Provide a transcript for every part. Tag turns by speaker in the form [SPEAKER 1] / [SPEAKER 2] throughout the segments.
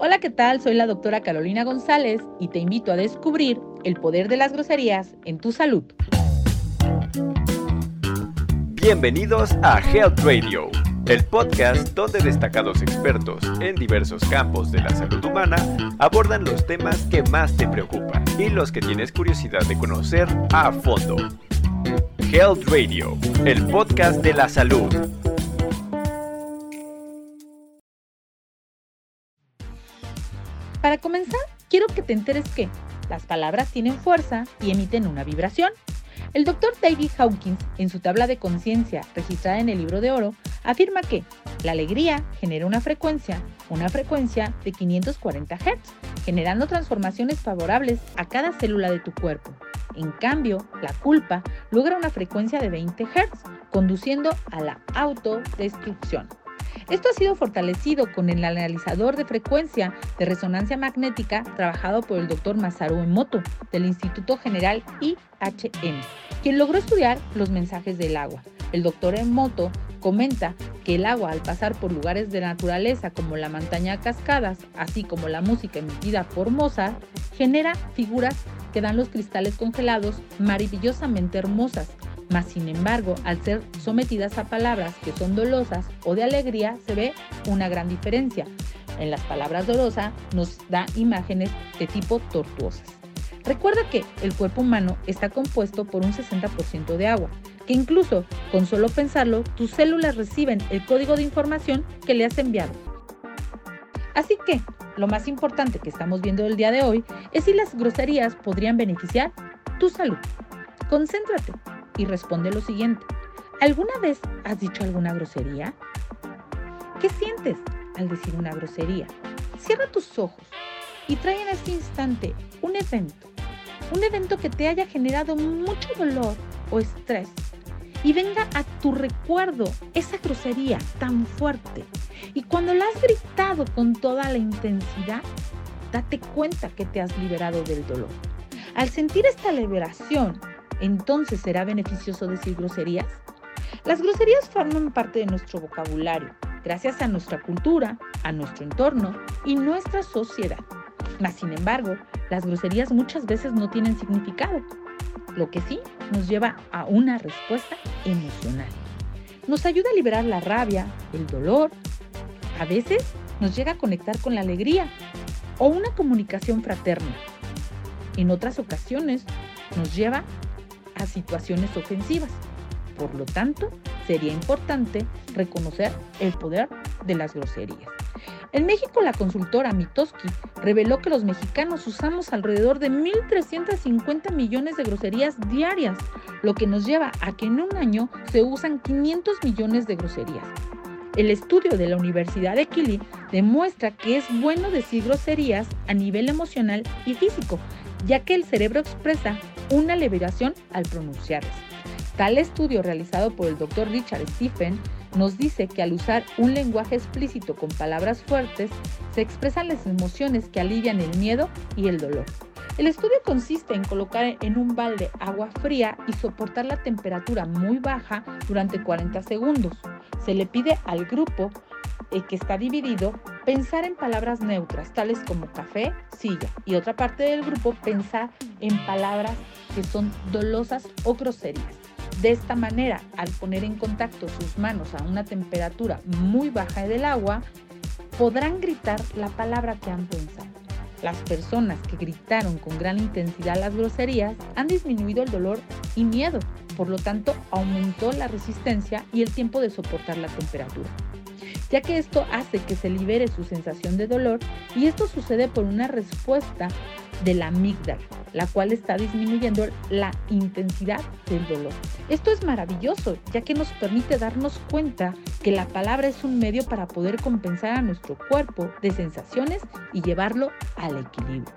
[SPEAKER 1] Hola, ¿qué tal? Soy la doctora Carolina González y te invito a descubrir el poder de las groserías en tu salud.
[SPEAKER 2] Bienvenidos a Health Radio, el podcast donde destacados expertos en diversos campos de la salud humana abordan los temas que más te preocupan y los que tienes curiosidad de conocer a fondo. Health Radio, el podcast de la salud.
[SPEAKER 1] Para comenzar, quiero que te enteres que las palabras tienen fuerza y emiten una vibración. El doctor David Hawkins, en su tabla de conciencia registrada en el libro de oro, afirma que la alegría genera una frecuencia, una frecuencia de 540 Hz, generando transformaciones favorables a cada célula de tu cuerpo. En cambio, la culpa logra una frecuencia de 20 Hz, conduciendo a la autodestrucción. Esto ha sido fortalecido con el analizador de frecuencia de resonancia magnética trabajado por el doctor Masaru Emoto del Instituto General IHN, quien logró estudiar los mensajes del agua. El doctor Emoto comenta que el agua al pasar por lugares de naturaleza como la montaña cascadas, así como la música emitida por Mozart, genera figuras que dan los cristales congelados maravillosamente hermosas, mas sin embargo, al ser sometidas a palabras que son dolosas o de alegría, se ve una gran diferencia. En las palabras dolosa nos da imágenes de tipo tortuosas. Recuerda que el cuerpo humano está compuesto por un 60% de agua, que incluso con solo pensarlo, tus células reciben el código de información que le has enviado. Así que, lo más importante que estamos viendo el día de hoy es si las groserías podrían beneficiar tu salud. Concéntrate y responde lo siguiente. ¿Alguna vez has dicho alguna grosería? ¿Qué sientes al decir una grosería? Cierra tus ojos y trae en este instante un evento, un evento que te haya generado mucho dolor o estrés y venga a tu recuerdo esa grosería tan fuerte. Y cuando la has gritado con toda la intensidad, date cuenta que te has liberado del dolor. Al sentir esta liberación, entonces será beneficioso decir groserías. Las groserías forman parte de nuestro vocabulario, gracias a nuestra cultura, a nuestro entorno y nuestra sociedad. Mas, sin embargo, las groserías muchas veces no tienen significado, lo que sí nos lleva a una respuesta emocional. Nos ayuda a liberar la rabia, el dolor, a veces nos llega a conectar con la alegría o una comunicación fraterna. En otras ocasiones nos lleva a situaciones ofensivas. Por lo tanto, sería importante reconocer el poder de las groserías. En México, la consultora Mitoski reveló que los mexicanos usamos alrededor de 1.350 millones de groserías diarias, lo que nos lleva a que en un año se usan 500 millones de groserías. El estudio de la Universidad de Kili demuestra que es bueno decir groserías a nivel emocional y físico, ya que el cerebro expresa una liberación al pronunciarlas. Tal estudio realizado por el Dr. Richard Stephen nos dice que al usar un lenguaje explícito con palabras fuertes, se expresan las emociones que alivian el miedo y el dolor. El estudio consiste en colocar en un balde agua fría y soportar la temperatura muy baja durante 40 segundos. Se le pide al grupo eh, que está dividido pensar en palabras neutras, tales como café, silla, y otra parte del grupo pensar en palabras que son dolosas o groserías. De esta manera, al poner en contacto sus manos a una temperatura muy baja del agua, podrán gritar la palabra que han pensado. Las personas que gritaron con gran intensidad las groserías han disminuido el dolor y miedo, por lo tanto aumentó la resistencia y el tiempo de soportar la temperatura ya que esto hace que se libere su sensación de dolor y esto sucede por una respuesta de la amígdala, la cual está disminuyendo la intensidad del dolor. Esto es maravilloso, ya que nos permite darnos cuenta que la palabra es un medio para poder compensar a nuestro cuerpo de sensaciones y llevarlo al equilibrio.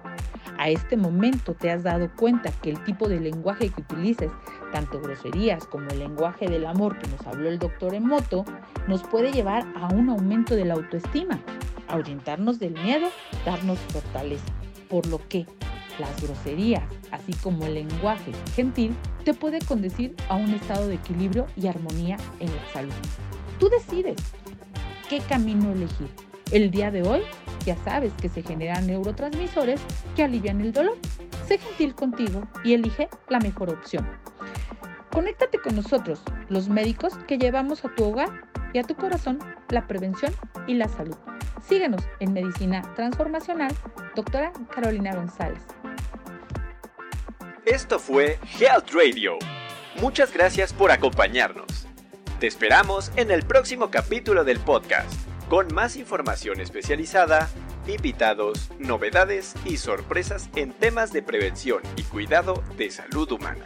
[SPEAKER 1] A este momento te has dado cuenta que el tipo de lenguaje que utilices, tanto groserías como el lenguaje del amor que nos habló el doctor Emoto, nos puede llevar a un aumento de la autoestima, ahuyentarnos del miedo, darnos fortaleza. Por lo que las groserías, así como el lenguaje gentil, te puede conducir a un estado de equilibrio y armonía en la salud. Tú decides qué camino elegir. El día de hoy Ya sabes que se generan neurotransmisores que alivian el dolor. Sé gentil contigo y elige la mejor opción. Conéctate con nosotros, los médicos que llevamos a tu hogar y a tu corazón la prevención y la salud. Síguenos en Medicina Transformacional, doctora Carolina González.
[SPEAKER 2] Esto fue Health Radio. Muchas gracias por acompañarnos. Te esperamos en el próximo capítulo del podcast, con más información especializada, invitados, novedades y sorpresas en temas de prevención y cuidado de salud humana.